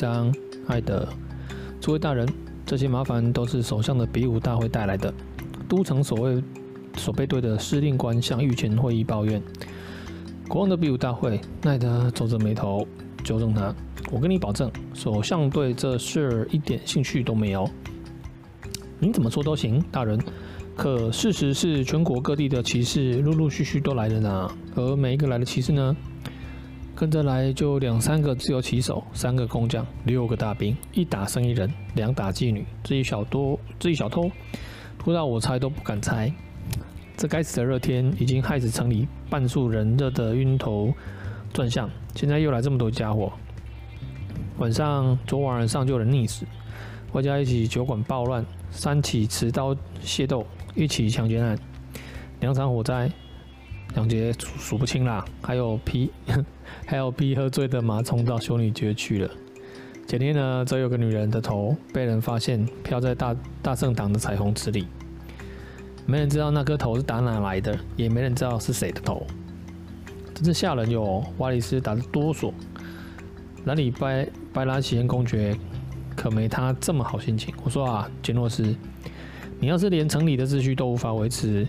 第二十七章，艾德，诸位大人，这些麻烦都是首相的比武大会带来的。都城守卫守备队的司令官向御前会议抱怨，国王的比武大会。奈德皱着眉头纠正他：“我跟你保证，首相对这事儿一点兴趣都没有。你怎么说都行，大人。可事实是，全国各地的骑士陆陆续续都来了呢。而每一个来的骑士呢？”跟着来就两三个自由骑手，三个工匠，六个大兵，一打生意人，两打妓女，至于小多，至于小偷，多到我猜都不敢猜。这该死的热天已经害死城里半数人，热得晕头转向。现在又来这么多家伙。晚上，昨晚上就有人溺死，外加一起酒馆暴乱，三起持刀械斗，一起强奸案，两场火灾。两节数不清啦，还有 P，，还有 P 喝醉的马冲到修女街去了。前天呢，则有个女人的头被人发现飘在大大圣堂的彩虹池里，没人知道那颗头是打哪来的，也没人知道是谁的头，真是吓人哟！瓦里斯打得哆嗦，兰里拜拜拉奇恩公爵可没他这么好心情。我说啊，杰诺斯，你要是连城里的秩序都无法维持。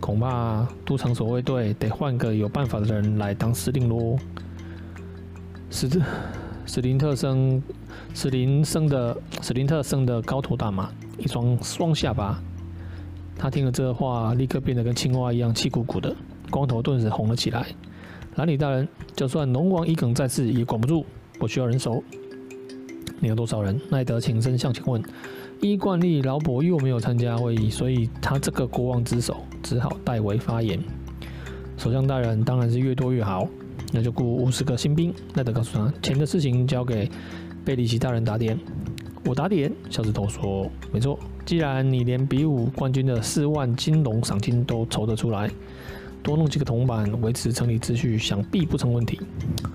恐怕都城守卫队得换个有办法的人来当司令喽。史史林特生史林生的史林特生的高头大马，一双双下巴。他听了这话，立刻变得跟青蛙一样气鼓鼓的，光头顿时红了起来。兰里大人，就算龙王一梗在世也管不住，我需要人手。你有多少人？奈德轻声向前问。依惯例，劳勃又没有参加会议，所以他这个国王之首只好代为发言。首相大人当然是越多越好，那就雇五十个新兵。奈德告诉他，钱的事情交给贝里奇大人打点。我打点，小指头说，没错。既然你连比武冠军的四万金龙赏金都筹得出来，多弄几个铜板维持城里秩序，想必不成问题。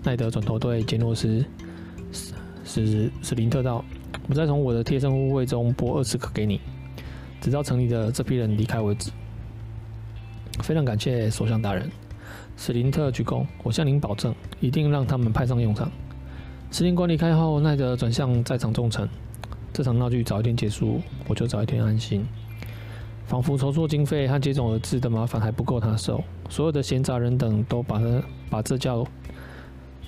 奈德转头对杰诺斯史史史林特道。我再从我的贴身护卫中拨二十个给你，直到城里的这批人离开为止。非常感谢首相大人，史林特鞠躬。我向您保证，一定让他们派上用场。司令官离开后，奈德转向在场众臣。这场闹剧早一天结束，我就早一天安心。仿佛筹措经费和接踵而至的麻烦还不够他受，所有的闲杂人等都把他把这叫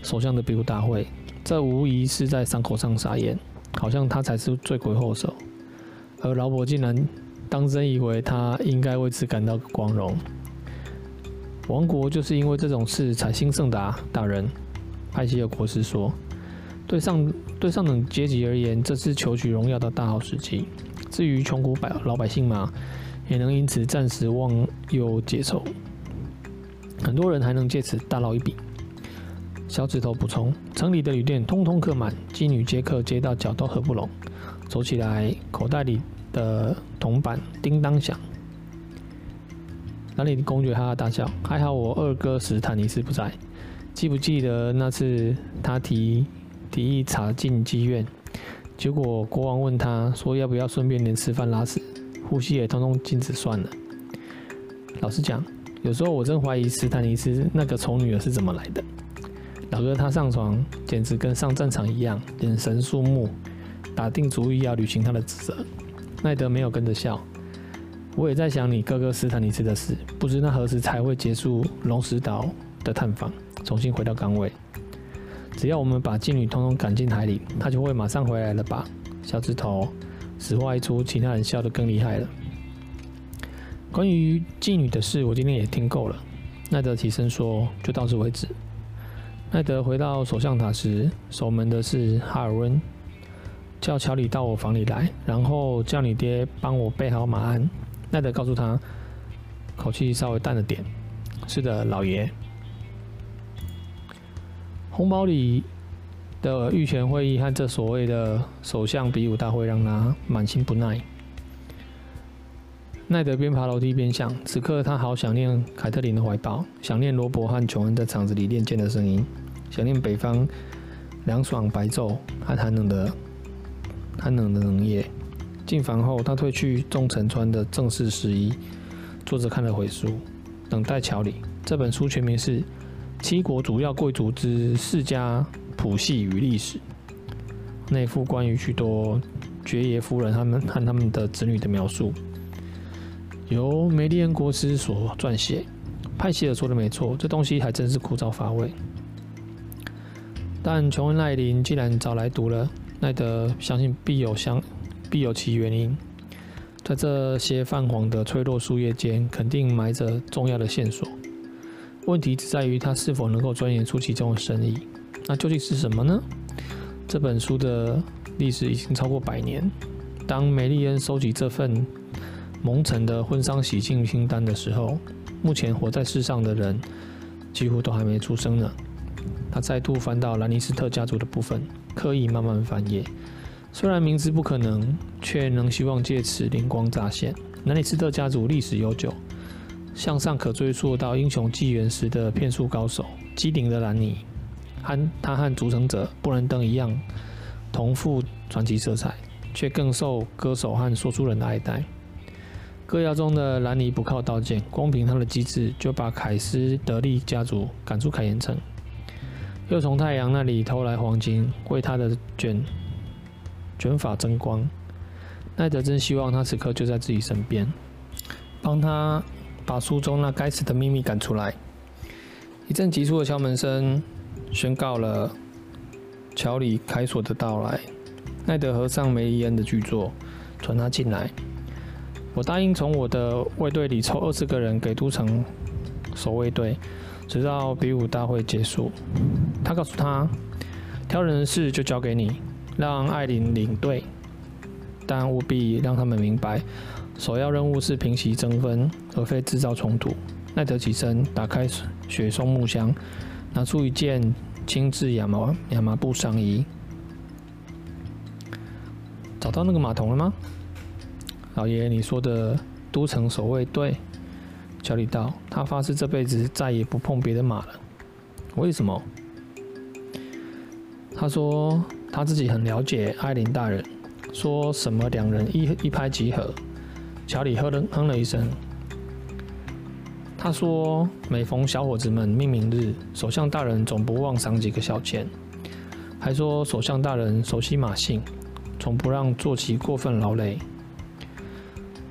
首相的比武大会，这无疑是在伤口上撒盐。好像他才是罪魁祸首，而劳勃竟然当真以为他应该为此感到光荣。王国就是因为这种事才兴盛的啊，大人。埃西尔国师说：“对上对上等阶级而言，这是求取荣耀的大好时机。至于穷苦百老百姓嘛，也能因此暂时忘忧解愁。很多人还能借此大捞一笔。”小指头补充：“城里的旅店通通客满，妓女接客接到脚都合不拢，走起来口袋里的铜板叮当响。”兰里公爵哈哈大笑：“还好我二哥史坦尼斯不在，记不记得那次他提提议查进妓院，结果国王问他说要不要顺便连吃饭拉屎，呼吸也通通禁止算了。老实讲，有时候我真怀疑史坦尼斯那个丑女儿是怎么来的。”老哥他上床简直跟上战场一样，眼神肃穆，打定主意要履行他的职责。奈德没有跟着笑。我也在想你哥哥斯坦尼斯的事，不知那何时才会结束龙石岛的探访，重新回到岗位。只要我们把妓女通通赶进海里，他就会马上回来了吧？小指头，此话一出，其他人笑得更厉害了。关于妓女的事，我今天也听够了。奈德起身说：“就到此为止。”奈德回到首相塔时，守门的是哈尔温，叫乔里到我房里来，然后叫你爹帮我备好马鞍。奈德告诉他，口气稍微淡了点：“是的，老爷。”红堡里的御前会议和这所谓的首相比武大会让他满心不耐。奈德边爬楼梯边想，此刻他好想念凯特琳的怀抱，想念罗伯和琼恩在场子里练剑的声音。想念北方凉爽白昼和寒冷的寒冷的冷夜。进房后，他褪去众臣穿的正式时衣，坐着看了会书，等待乔里。这本书全名是《七国主要贵族之世家谱系与历史》。内附关于许多爵爷夫人他们和他们的子女的描述，由梅利恩·国师所撰写。派希尔说的没错，这东西还真是枯燥乏味。但琼恩·艾琳既然找来读了，奈德相信必有相必有其原因。在这些泛黄的脆弱树叶间，肯定埋着重要的线索。问题只在于他是否能够钻研出其中的深意。那究竟是什么呢？这本书的历史已经超过百年。当梅丽恩收集这份蒙尘的婚丧喜庆清单的时候，目前活在世上的人几乎都还没出生呢。他再度翻到兰尼斯特家族的部分，刻意慢慢翻页。虽然明知不可能，却能希望借此灵光乍现。兰尼斯特家族历史悠久，向上可追溯到英雄纪元时的骗术高手机灵的兰尼，和他和组成者布兰登一样，同负传奇色彩，却更受歌手和说书人的爱戴。歌谣中的兰尼不靠刀剑，光凭他的机智，就把凯斯德利家族赶出凯岩城，又从太阳那里偷来黄金，为他的卷。卷发争光，奈德真希望他此刻就在自己身边，帮他把书中那该死的秘密赶出来。一阵急促的敲门声宣告了乔里开锁的到来。奈德合上梅丽恩的巨作，传他进来。我答应从我的卫队里抽二十个人给都城守卫队，直到比武大会结束。他告诉他，挑人的事就交给你。让艾琳领队，但务必让他们明白，首要任务是平息争纷，而非制造冲突。奈德起身，打开雪松木箱，拿出一件精致亚麻亚麻布上衣。找到那个马童了吗？老爷，你说的都城守卫队？乔里道，他发誓这辈子再也不碰别的马了。为什么？他说。他自己很了解艾琳大人，说什么两人一一拍即合。乔里哼了哼了一声，他说每逢小伙子们命名日，首相大人总不忘赏几个小钱，还说首相大人熟悉马性，从不让坐骑过分劳累，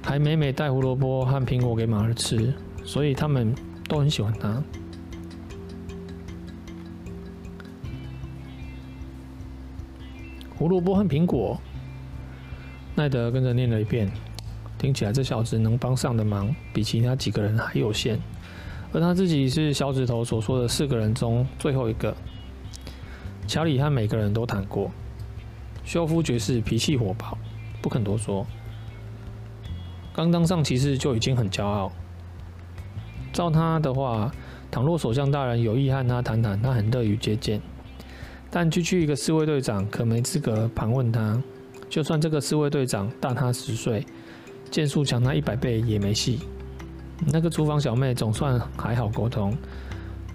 还每每带胡萝卜和苹果给马儿吃，所以他们都很喜欢它。胡萝卜和苹果，奈德跟着念了一遍，听起来这小子能帮上的忙比其他几个人还有限，而他自己是小指头所说的四个人中最后一个。乔里和每个人都谈过，休夫爵士脾气火爆，不肯多说。刚当上骑士就已经很骄傲。照他的话，倘若首相大人有意和他谈谈，他很乐于接见。但区区一个侍卫队长可没资格盘问他，就算这个侍卫队长大他十岁，剑术强他一百倍也没戏。那个厨房小妹总算还好沟通，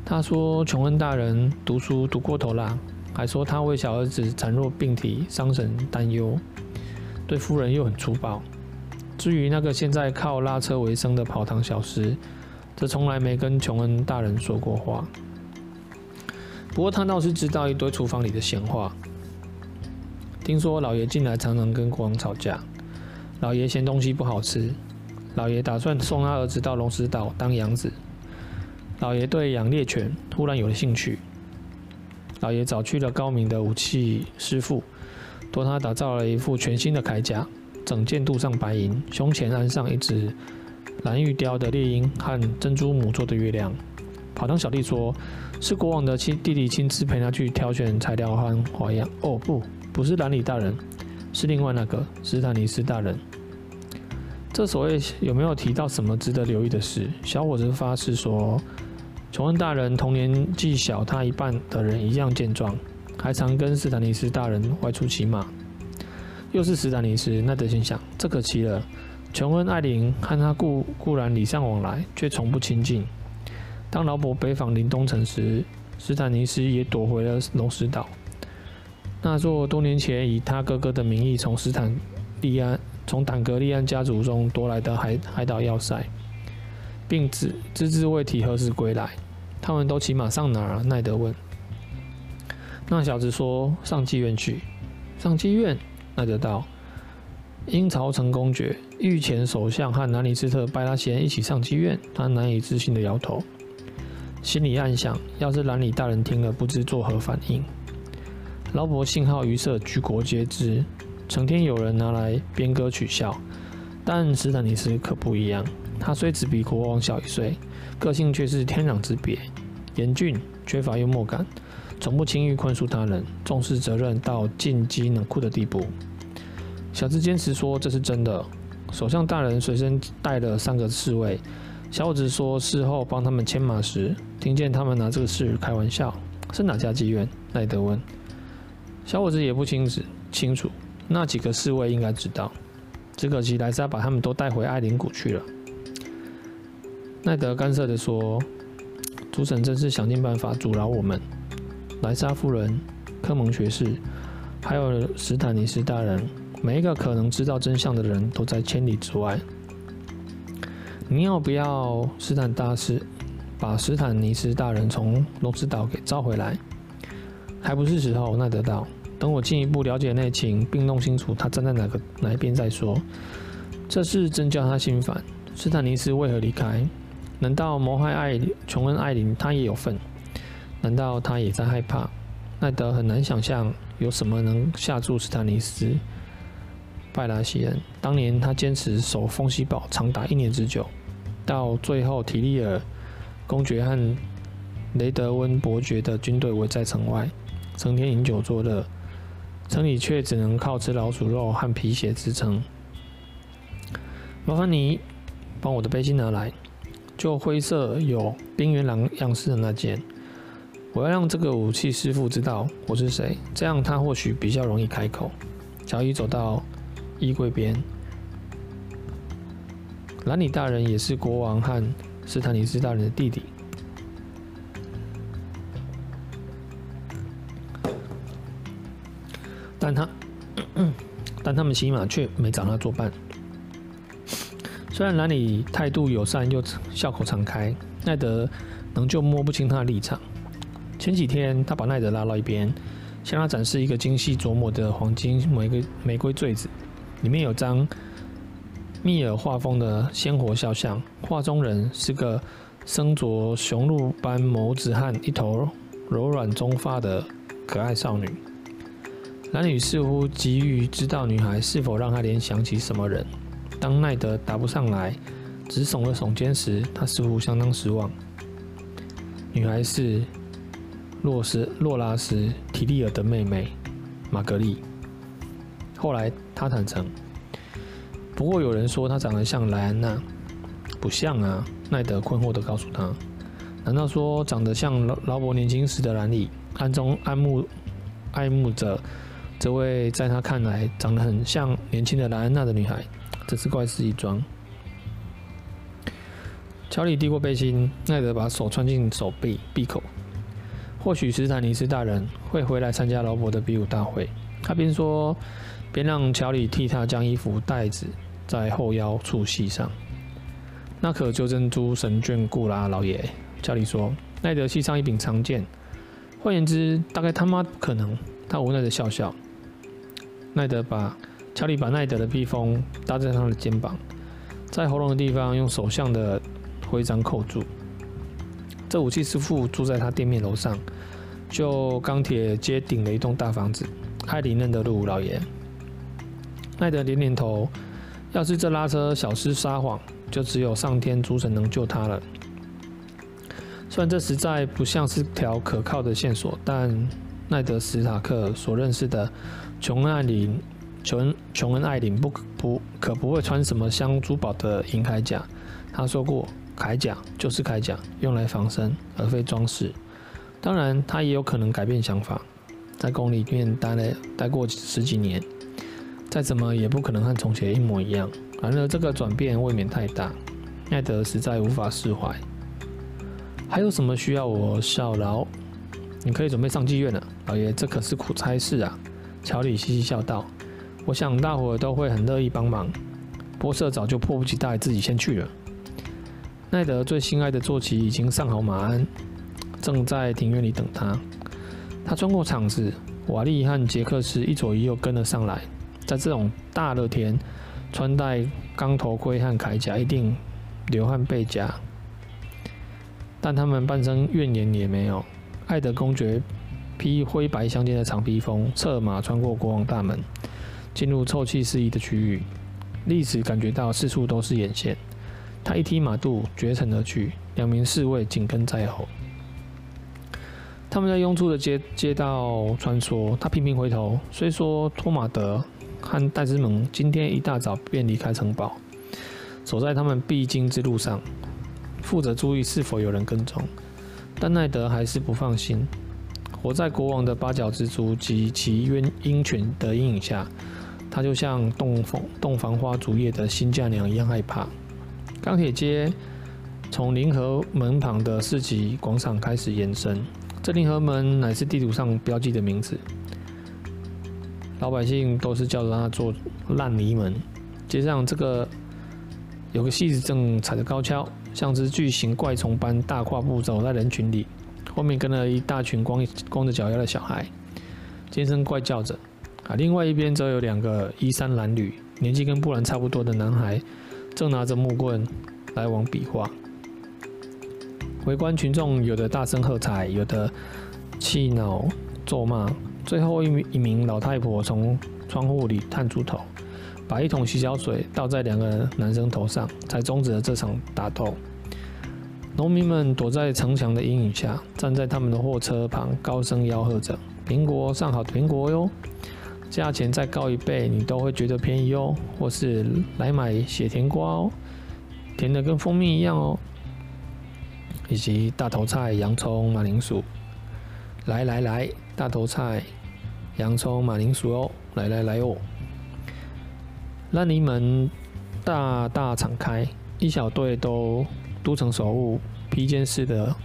她说琼恩大人读书读过头啦，还说他为小儿子孱弱病体伤神担忧，对夫人又很粗暴。至于那个现在靠拉车为生的跑堂小师，则从来没跟琼恩大人说过话。不过他倒是知道一堆厨房里的闲话。听说老爷近来常常跟国王吵架，老爷嫌东西不好吃，老爷打算送他儿子到龙石岛当养子。老爷对养猎犬突然有了兴趣，老爷找去了高明的武器师傅，托他打造了一副全新的铠甲，整件镀上白银，胸前安上一只蓝玉雕的猎鹰和珍珠母做的月亮。跑堂小弟说。是国王的亲弟弟亲自陪他去挑选材料和花样。哦，不，不是兰里大人，是另外那个斯坦尼斯大人。这所谓有没有提到什么值得留意的事？小伙子发誓说，琼恩大人同年纪小他一半的人一样健壮，还常跟斯坦尼斯大人外出骑马。又是斯坦尼斯，奈德心想，这可奇了。琼恩艾琳和他固固然礼尚往来，却从不亲近。当劳勃北访林东城时，斯坦尼斯也躲回了龙石岛，那座多年前以他哥哥的名义从斯坦利安、从坦格利安家族中夺来的海海岛要塞，并只只字未提何时归来。他们都骑马上哪儿？奈德问。那小子说：“上妓院去。”上妓院？奈德道。英朝成公爵、御前首相和兰尼斯特·拜拉席恩一起上妓院，他难以置信地摇头，心里暗想：要是兰里大人听了，不知作何反应。劳勃信号于色，举国皆知，成天有人拿来编歌取笑。但史坦尼斯可不一样，他虽只比国王小一岁，个性却是天壤之别，严峻，缺乏幽默感，从不轻易宽恕他人，重视责任到进击冷酷的地步。小智坚持说这是真的。首相大人随身带了三个侍卫。小伙子说事后帮他们牵马时，听见他们拿这个事开玩笑。是哪家妓院？奈德问。小伙子也不清楚，清楚。那几个侍卫应该知道。只可惜莱莎把他们都带回艾林谷去了。奈德干涩地说：“主审真是想尽办法阻挠我们。莱莎夫人、科蒙学士，还有史坦尼斯大人。”每一个可能知道真相的人都在千里之外。你要不要斯坦大师把斯坦尼斯大人从龙之岛给召回来？还不是时候。奈德道，等我进一步了解内情，并弄清楚他站在哪个哪一边再说。这事真叫他心烦。斯坦尼斯为何离开？难道谋害艾琼恩艾琳他也有份？难道他也在害怕？奈德很难想象有什么能吓住斯坦尼斯。拜拉席恩当年，他坚持守风息堡长达一年之久，到最后提利尔公爵和雷德温伯爵的军队围在城外，成天饮酒作乐，城里却只能靠吃老鼠肉和皮鞋支撑。麻烦你帮我的背心拿来，就灰色有冰原狼样式的那件。我要让这个武器师傅知道我是谁，这样他或许比较容易开口。乔伊走到。衣柜边，兰里大人也是国王和斯坦尼斯大人的弟弟，但他，但他们起码却没找他作伴。虽然兰里态度友善又笑口常开，奈德仍旧摸不清他的立场。前几天，他把奈德拉到一边，向他展示一个精细琢磨的黄金玫瑰玫瑰坠子。里面有张密尔画风的鲜活肖像，画中人是个身着雄鹿般眸子和一头柔软棕发的可爱少女。男女似乎急于知道女孩是否让她联想起什么人。当奈德答不上来，只耸了耸肩时，他似乎相当失望。女孩是洛斯洛拉斯提利尔的妹妹玛格丽。后来他坦诚，不过有人说他长得像莱安娜，不像啊。奈德困惑地告诉他：“难道说长得像劳劳勃年轻时的兰里，暗中爱慕爱慕着这位在他看来长得很像年轻的莱安娜的女孩？这是怪事一桩。”乔里递过背心，奈德把手穿进手臂闭口。或许史坦尼斯大人会回来参加劳勃的比武大会。他边说。便让乔里替他将衣服带子在后腰处系上。那可就珍珠神眷顾啦，老爷。乔里说：“奈德系上一柄长剑，换言之，大概他妈不可能。”他无奈的笑笑。奈德把乔里把奈德的披风搭在他的肩膀，在喉咙的地方用手相的徽章扣住。这武器师傅住在他店面楼上，就钢铁街顶的一栋大房子。艾琳认得路，老爷。奈德点点头，要是这拉车小厮撒谎，就只有上天诸神能救他了。虽然这实在不像是条可靠的线索，但奈德史塔克所认识的琼恩艾琳，琼恩琼恩艾琳不不可不会穿什么镶珠宝的银铠甲。他说过，铠甲就是铠甲，用来防身而非装饰。当然，他也有可能改变想法，在宫里面待了待过十几年。再怎么也不可能和从前一模一样。然而，这个转变未免太大，奈德实在无法释怀。还有什么需要我效劳？你可以准备上妓院了，老爷，这可是苦差事啊。乔里嘻嘻笑道：“我想大伙都会很乐意帮忙。波瑟早就迫不及待自己先去了。”奈德最心爱的坐骑已经上好马鞍，正在庭院里等他。他穿过场子。瓦利和杰克斯一左一右跟了上来。在这种大热天，穿戴钢头盔和铠甲一定流汗背颊，但他们半声怨言也没有。艾德公爵披灰白相间的长披风，策马穿过国王大门，进入臭气四溢的区域。历史感觉到四处都是眼线，他一踢马肚，绝尘而去。两名侍卫紧跟在后。他们在拥簇的街街道穿梭，他频频回头。虽说托马德和戴斯蒙今天一大早便离开城堡，走在他们必经之路上，负责注意是否有人跟踪，但奈德还是不放心。活在国王的八角蜘蛛及其鹰鹰犬的阴影下，他就像洞房洞房花烛夜的新嫁娘一样害怕。钢铁街从临河门旁的市集广场开始延伸。这临河门乃是地图上标记的名字，老百姓都是叫着它做烂泥门。街上这个有个戏子正踩着高跷，像只巨型怪虫般大跨步走在人群里，后面跟了一大群光光着脚丫的小孩，尖声怪叫着。啊，另外一边则有两个衣衫褴褛、年纪跟布兰差不多的男孩，正拿着木棍来往比划。围观群众有的大声喝彩，有的气恼咒骂。最后一名一名老太婆从窗户里探出头，把一桶洗脚水倒在两个男生头上，才终止了这场打斗。农民们躲在城墙的阴影下，站在他们的货车旁，高声吆喝着：“苹果上好的苹果哟，价钱再高一倍，你都会觉得便宜哦。或是来买血甜瓜哦，甜的跟蜂蜜一样哦。”以及大头菜、洋葱、马铃薯，来来来，大头菜、洋葱、马铃薯哦，来来来哦！烂泥门大大敞开，一小队都都城守护，披肩似的，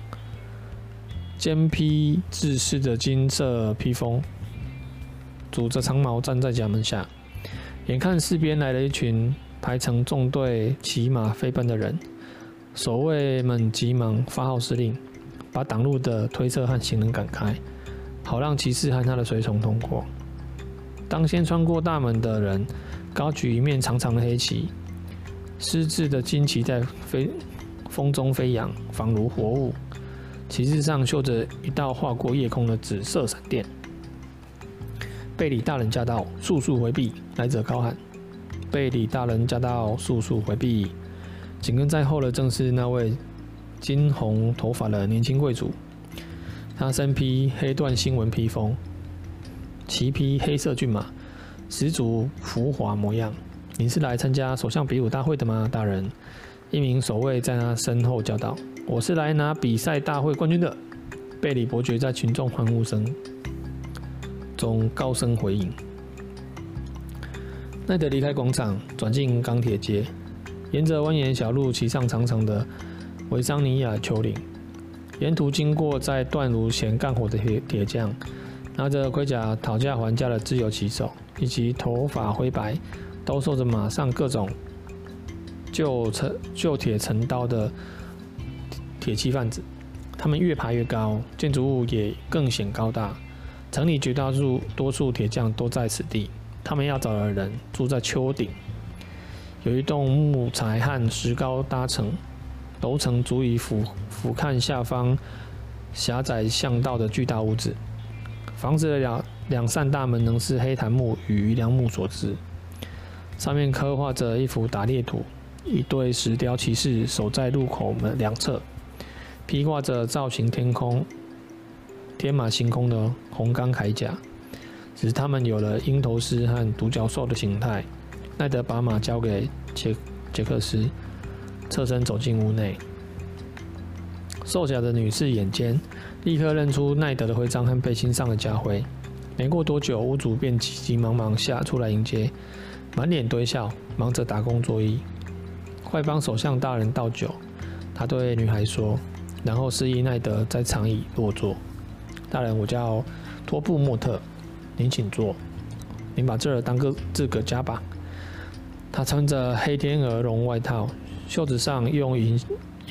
肩披制式的金色披风，拄着长矛站在甲门下，眼看四边来了一群排成纵队、骑马飞奔的人。守卫们急忙发号施令，把挡路的推车和行人赶开，好让骑士和他的随从通过。当先穿过大门的人高举一面长长的黑旗，狮子的旌旗在飞风中飞扬，仿如活物。旗帜上绣着一道划过夜空的紫色闪电。贝里大人驾到，速速回避！来者高喊：“贝里大人驾到，速速回避！”紧跟在后的正是那位金红头发的年轻贵族，他身披黑缎星纹披风，骑匹黑色骏马，十足浮华模样。你是来参加首相比武大会的吗，大人？一名守卫在他身后叫道：“我是来拿比赛大会冠军的。”贝里伯爵在群众欢呼声中高声回应。奈德离开广场，转进钢铁街。沿着蜿蜒小路骑上长长的维桑尼亚丘陵，沿途经过在断炉前干活的铁铁匠，拿着盔甲讨价还价的自由骑手，以及头发灰白、兜售着马上各种旧成旧铁成刀的铁器贩子。他们越爬越高，建筑物也更显高大。城里绝大数多数铁匠都在此地，他们要找的人住在丘顶。有一栋木材和石膏搭成，楼层足以俯俯瞰下方狭窄巷道的巨大屋子。房子的两两扇大门仍是黑檀木与榆梁木所制，上面刻画着一幅打猎图，一对石雕骑士守在入口门两侧，披挂着造型天空、天马行空的红钢铠甲，只是他们有了鹰头狮和独角兽的形态。奈德把马交给杰杰克斯，侧身走进屋内。瘦小的女士眼尖，立刻认出奈德的徽章和背心上的家徽。没过多久，屋主便急急忙忙下出来迎接，满脸堆笑，忙着打工作揖。快帮首相大人倒酒，他对女孩说，然后示意奈德在长椅落座。大人，我叫托布莫特，您请坐。您把这儿当个自个家吧。他穿着黑天鹅绒外套，袖子上用银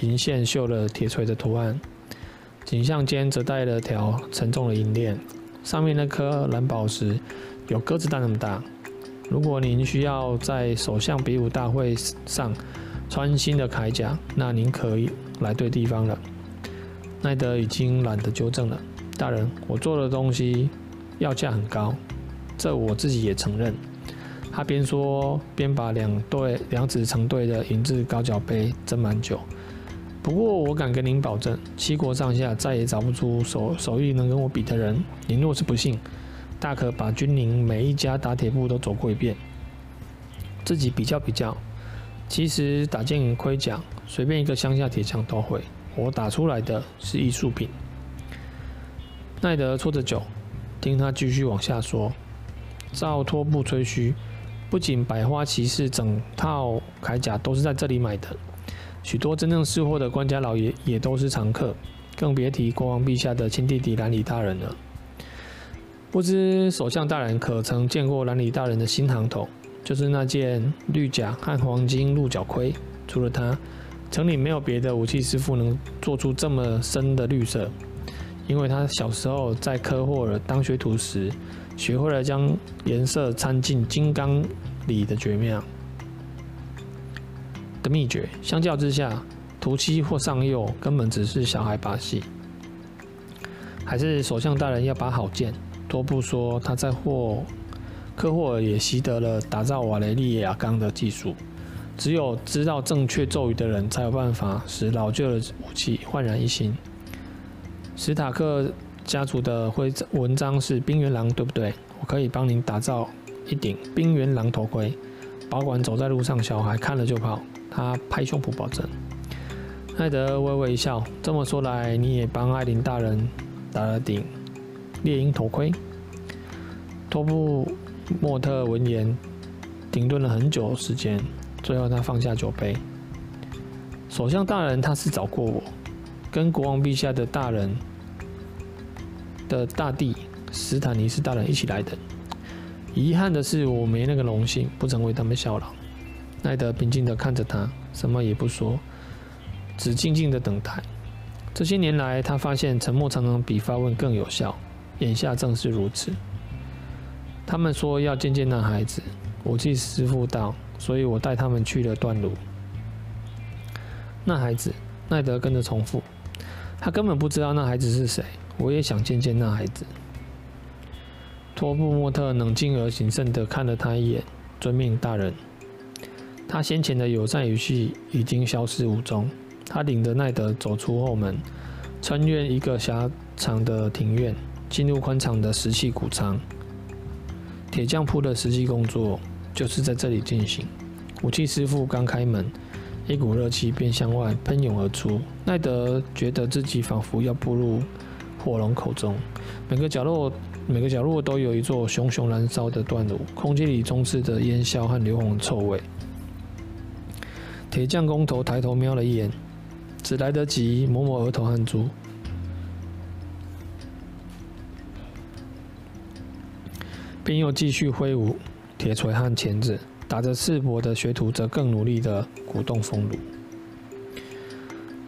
银线绣了铁锤的图案，颈项间则带了条沉重的银链，上面那颗蓝宝石有鸽子蛋那么大。如果您需要在首相比武大会上穿新的铠甲，那您可以来对地方了。奈德已经懒得纠正了，大人，我做的东西要价很高，这我自己也承认。他边说边把两对两指成对的银质高脚杯斟满酒。不过我敢跟您保证，七国上下再也找不出手手艺能跟我比的人。您若是不信，大可把军营每一家打铁铺都走过一遍，自己比较比较。其实打件盔甲，随便一个乡下铁匠都会。我打出来的是艺术品。奈德啜着酒，听他继续往下说。照托布吹嘘，不仅百花骑士整套铠甲都是在这里买的，许多真正识货的官家老爷也都是常客，更别提国王陛下的亲弟弟兰里大人了。不知首相大人可曾见过兰里大人的新行头？就是那件绿甲和黄金鹿角盔。除了他，城里没有别的武器师傅能做出这么深的绿色。因为他小时候在科霍尔当学徒时，学会了将颜色掺进金刚里的绝妙的秘诀。相较之下，涂漆或上釉根本只是小孩把戏。还是首相大人要把好剑。多布说，他在霍科霍尔也习得了打造瓦雷利亚钢的技术。只有知道正确咒语的人，才有办法使老旧的武器焕然一新。史塔克家族的徽章文章是冰原狼，对不对？我可以帮您打造一顶冰原狼头盔，保管走在路上，小孩看了就跑。他拍胸脯保证。艾德微微一笑，这么说来，你也帮艾琳大人打了顶。猎鹰头盔。托布莫特闻言，停顿了很久时间，最后他放下酒杯。首相大人，他是找过我，跟国王陛下的大人的大弟史坦尼斯大人一起来的。遗憾的是，我没那个荣幸，不曾为他们效劳。奈德平静地看着他，什么也不说，只静静地等待。这些年来，他发现沉默常常比发问更有效。眼下正是如此。他们说要见见那孩子，武器师傅道，所以我带他们去了断路。那孩子，奈德跟着重复，他根本不知道那孩子是谁。我也想见见那孩子。托布莫特冷静而谨慎地看了他一眼，遵命，大人。他先前的友善语气已经消失无踪。他领着奈德走出后门，穿越一个狭长的庭院。进入宽敞的石器谷仓，铁匠铺的实际工作就是在这里进行。武器师傅刚开门，一股热气便向外喷涌而出。奈德觉得自己仿佛要步入火龙口中，每个角落每个角落都有一座熊熊燃烧的断炉，空气里充斥着烟硝和硫磺臭味。铁匠工头抬头瞄了一眼，只来得及抹抹额头汗珠。便又继续挥舞铁锤和钳子，打着赤膊的学徒则更努力地鼓动风炉。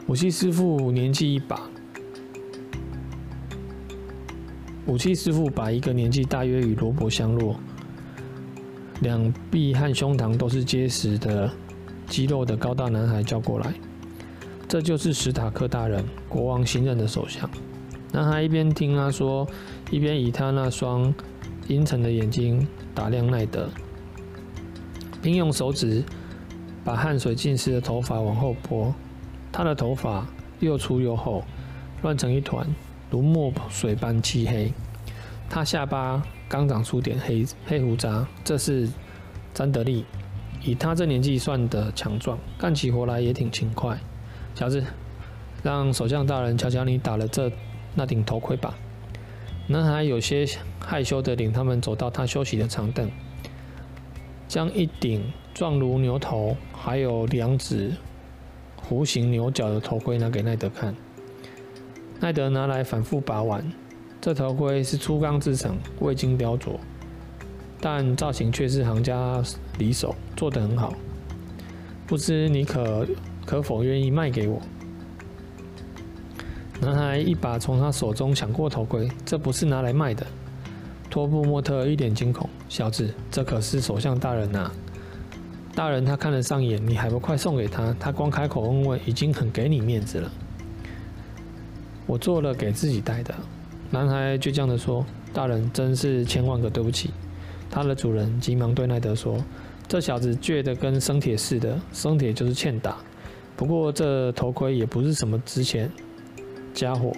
武器师傅年纪一把，武器师傅把一个年纪大约与罗伯相若，两臂和胸膛都是结实的肌肉的高大男孩叫过来。这就是史塔克大人，国王新任的首相。男孩一边听他说，一边以他那双。阴沉的眼睛打量奈德，并用手指把汗水浸湿的头发往后拨。他的头发又粗又厚，乱成一团，如墨水般漆黑。他下巴刚长出点黑黑胡渣，这是詹德利。以他这年纪算得强壮，干起活来也挺勤快。小子，让首相大人瞧瞧你打了这那顶头盔吧。男孩有些害羞地领他们走到他休息的长凳，将一顶状如牛头，还有两指弧形牛角的头盔拿给奈德看。奈德拿来反复把玩，这头盔是粗钢制成，未经雕琢，但造型却是行家里手，做得很好。不知你可可否愿意卖给我？男孩一把从他手中抢过头盔，这不是拿来卖的。托布莫特一脸惊恐：“小子，这可是首相大人呐！大人他看得上眼，你还不快送给他？他光开口问问，已经很给你面子了。”我做了给自己戴的。男孩倔强地说：“大人真是千万个对不起。”他的主人急忙对奈德说：“这小子倔得跟生铁似的，生铁就是欠打。不过这头盔也不是什么值钱家伙。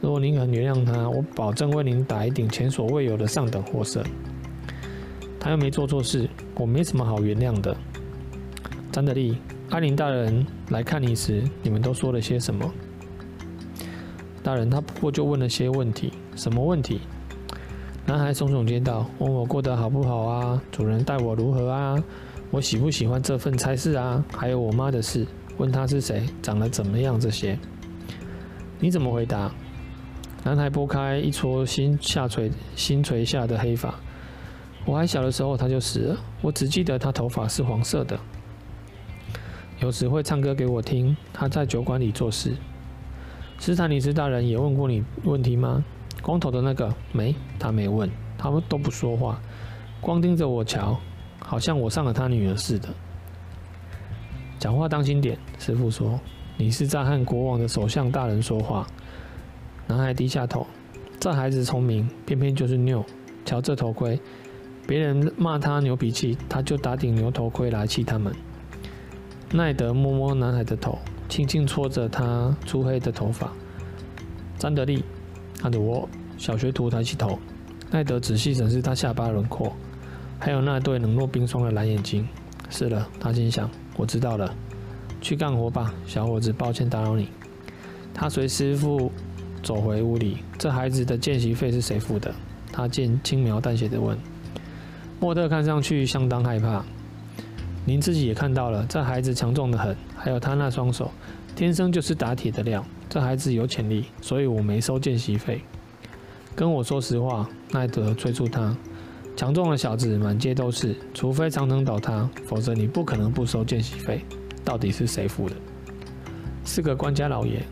如果您肯原谅他，我保证为您打一顶前所未有的上等货色。他又没做错事，我没什么好原谅的。”詹德利，艾琳大人来看你时，你们都说了些什么？大人，他不过就问了些问题，什么问题？男孩耸耸肩道：“问我过得好不好啊？主人待我如何啊？我喜不喜欢这份差事啊？还有我妈的事，问她是谁，长得怎么样这些。你怎么回答？”男孩拨开一撮新下垂、新垂下的黑发。我还小的时候他就死了，我只记得他头发是黄色的，有时会唱歌给我听。他在酒馆里做事。斯坦尼斯大人也问过你问题吗？光头的那个没，他没问，他们都不说话，光盯着我瞧，好像我上了他女儿似的。讲话当心点，师傅说，你是在和国王的首相大人说话。男孩低下头，这孩子聪明，偏偏就是拗。瞧这头盔，别人骂他牛脾气，他就打顶牛头盔来气他们。奈德摸摸男孩的头。轻轻搓着他粗黑的头发，詹德利看着我，小学徒抬起头，奈德仔细审视他下巴轮廓，还有那对冷若冰霜的蓝眼睛。是了，他心想，我知道了，去干活吧，小伙子。抱歉打扰你。他随师傅走回屋里。这孩子的见习费是谁付的？他见轻描淡写的问。莫特看上去相当害怕。您自己也看到了，这孩子强壮的很，还有他那双手，天生就是打铁的料。这孩子有潜力，所以我没收见习费。跟我说实话，奈德催促他。强壮的小子满街都是，除非长藤倒塌，否则你不可能不收见习费。到底是谁付的？是个官家老爷。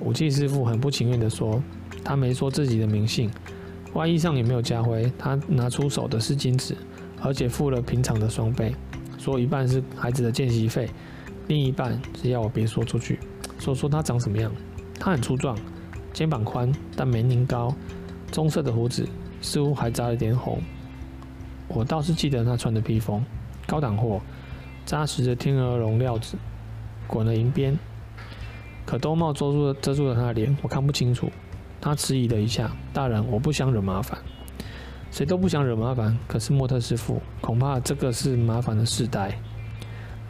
武器师傅很不情愿地说。他没说自己的名姓。外衣上也没有家徽。他拿出手的是金子，而且付了平常的双倍。说一半是孩子的见习费，另一半只要我别说出去。说说他长什么样？他很粗壮，肩膀宽，但没您高，棕色的胡子，似乎还扎了点红。我倒是记得他穿的披风，高档货，扎实的天鹅绒料子，滚了银边。可兜帽遮住了遮住了他的脸，我看不清楚。他迟疑了一下，大人，我不想惹麻烦。谁都不想惹麻烦，可是莫特师傅，恐怕这个是麻烦的世代。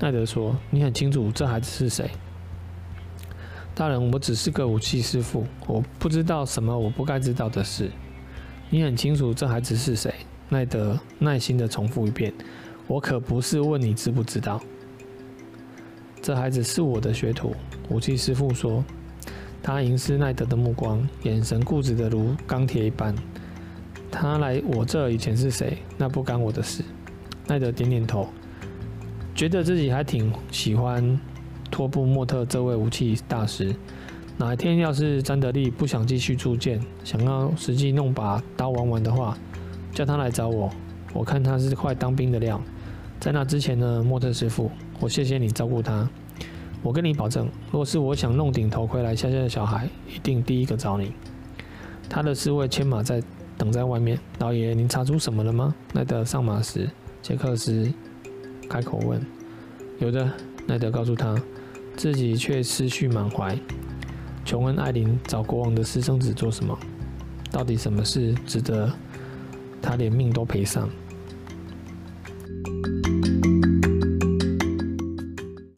奈德说：“你很清楚这孩子是谁？”大人，我只是个武器师傅，我不知道什么我不该知道的事。你很清楚这孩子是谁？奈德耐心地重复一遍：“我可不是问你知不知道。”这孩子是我的学徒，武器师傅说。他凝视奈德的目光，眼神固执的如钢铁一般。他来我这以前是谁？那不干我的事。奈德点点头，觉得自己还挺喜欢托布莫特这位武器大师。哪一天要是詹德利不想继续铸剑，想要实际弄把刀玩玩的话，叫他来找我。我看他是快当兵的料。在那之前呢，莫特师傅，我谢谢你照顾他。我跟你保证，若是我想弄顶头盔来吓吓小孩，一定第一个找你。他的侍卫牵马在。等在外面，老爷，您查出什么了吗？奈德上马时，杰克斯开口问。有的，奈德告诉他，自己却思绪满怀。琼恩·艾琳找国王的私生子做什么？到底什么事值得他连命都赔上？